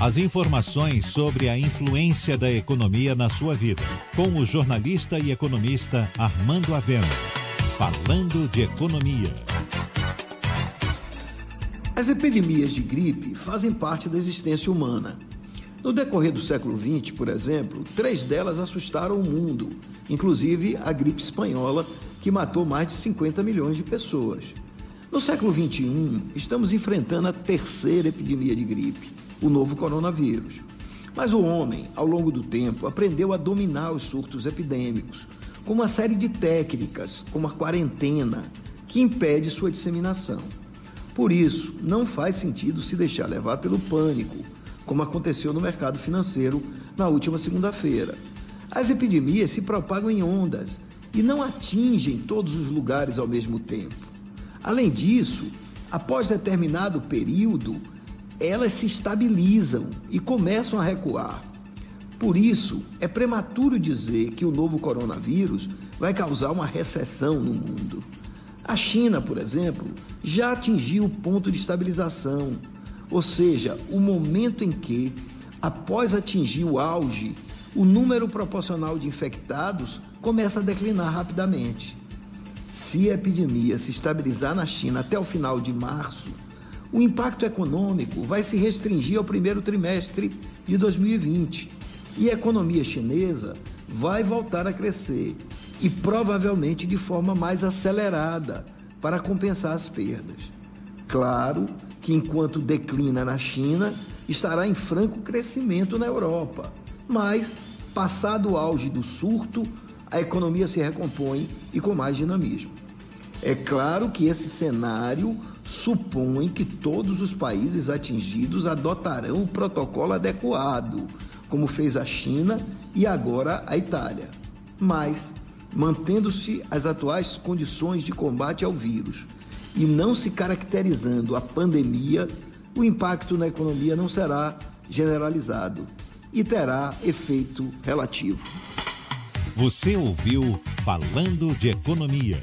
As informações sobre a influência da economia na sua vida. Com o jornalista e economista Armando Avena. Falando de economia. As epidemias de gripe fazem parte da existência humana. No decorrer do século XX, por exemplo, três delas assustaram o mundo, inclusive a gripe espanhola, que matou mais de 50 milhões de pessoas. No século XXI, estamos enfrentando a terceira epidemia de gripe o novo coronavírus. Mas o homem, ao longo do tempo, aprendeu a dominar os surtos epidêmicos com uma série de técnicas, como a quarentena, que impede sua disseminação. Por isso, não faz sentido se deixar levar pelo pânico, como aconteceu no mercado financeiro na última segunda-feira. As epidemias se propagam em ondas e não atingem todos os lugares ao mesmo tempo. Além disso, após determinado período, elas se estabilizam e começam a recuar. Por isso, é prematuro dizer que o novo coronavírus vai causar uma recessão no mundo. A China, por exemplo, já atingiu o ponto de estabilização, ou seja, o momento em que, após atingir o auge, o número proporcional de infectados começa a declinar rapidamente. Se a epidemia se estabilizar na China até o final de março, o impacto econômico vai se restringir ao primeiro trimestre de 2020 e a economia chinesa vai voltar a crescer e provavelmente de forma mais acelerada para compensar as perdas. Claro que enquanto declina na China, estará em franco crescimento na Europa, mas passado o auge do surto, a economia se recompõe e com mais dinamismo. É claro que esse cenário supõe que todos os países atingidos adotarão o protocolo adequado, como fez a China e agora a Itália. Mas, mantendo-se as atuais condições de combate ao vírus e não se caracterizando a pandemia, o impacto na economia não será generalizado e terá efeito relativo. Você ouviu Falando de Economia